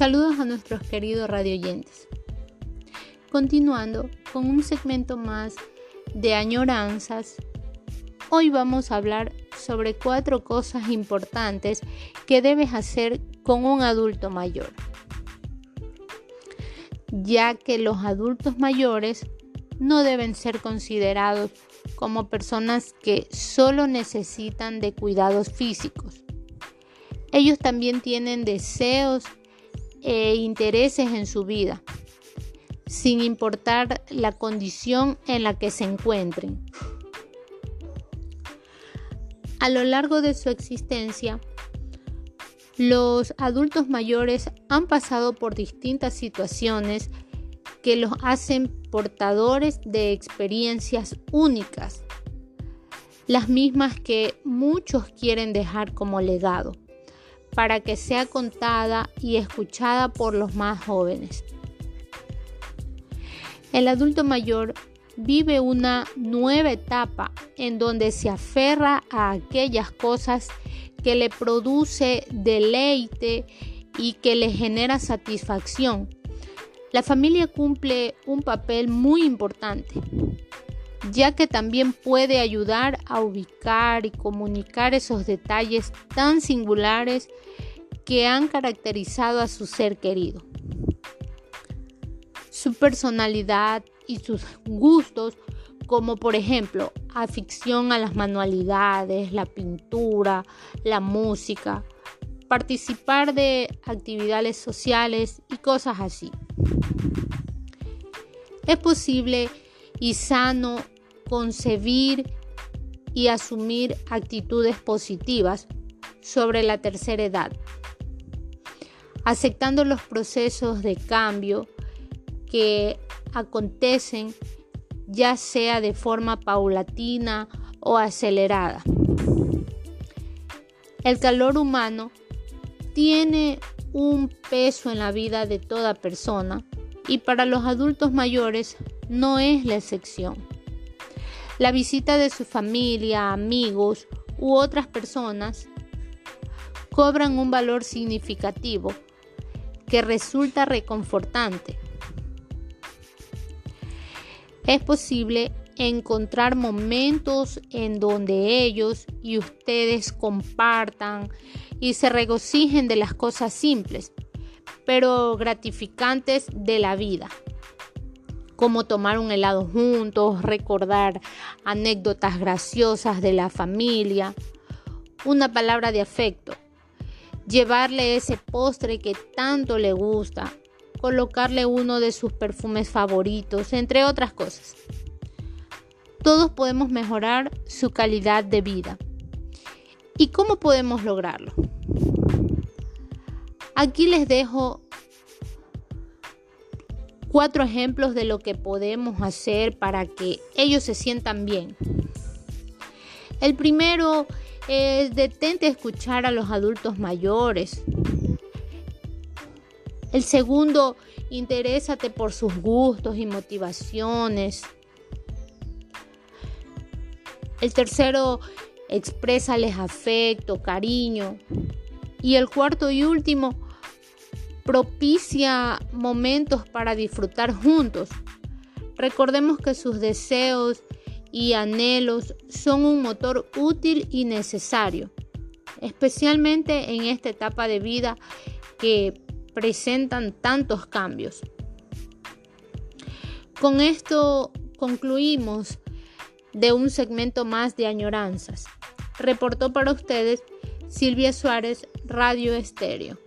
Saludos a nuestros queridos radioyentes. Continuando con un segmento más de añoranzas, hoy vamos a hablar sobre cuatro cosas importantes que debes hacer con un adulto mayor, ya que los adultos mayores no deben ser considerados como personas que solo necesitan de cuidados físicos. Ellos también tienen deseos e intereses en su vida, sin importar la condición en la que se encuentren. A lo largo de su existencia, los adultos mayores han pasado por distintas situaciones que los hacen portadores de experiencias únicas, las mismas que muchos quieren dejar como legado para que sea contada y escuchada por los más jóvenes. El adulto mayor vive una nueva etapa en donde se aferra a aquellas cosas que le produce deleite y que le genera satisfacción. La familia cumple un papel muy importante ya que también puede ayudar a ubicar y comunicar esos detalles tan singulares que han caracterizado a su ser querido. Su personalidad y sus gustos, como por ejemplo afición a las manualidades, la pintura, la música, participar de actividades sociales y cosas así. Es posible y sano concebir y asumir actitudes positivas sobre la tercera edad, aceptando los procesos de cambio que acontecen ya sea de forma paulatina o acelerada. El calor humano tiene un peso en la vida de toda persona y para los adultos mayores no es la excepción. La visita de su familia, amigos u otras personas cobran un valor significativo que resulta reconfortante. Es posible encontrar momentos en donde ellos y ustedes compartan y se regocijen de las cosas simples, pero gratificantes de la vida como tomar un helado juntos, recordar anécdotas graciosas de la familia, una palabra de afecto, llevarle ese postre que tanto le gusta, colocarle uno de sus perfumes favoritos, entre otras cosas. Todos podemos mejorar su calidad de vida. ¿Y cómo podemos lograrlo? Aquí les dejo cuatro ejemplos de lo que podemos hacer para que ellos se sientan bien. El primero es detente a escuchar a los adultos mayores. El segundo, interésate por sus gustos y motivaciones. El tercero, exprésales afecto, cariño. Y el cuarto y último, propicia momentos para disfrutar juntos. Recordemos que sus deseos y anhelos son un motor útil y necesario, especialmente en esta etapa de vida que presentan tantos cambios. Con esto concluimos de un segmento más de añoranzas. Reportó para ustedes Silvia Suárez, Radio Estéreo.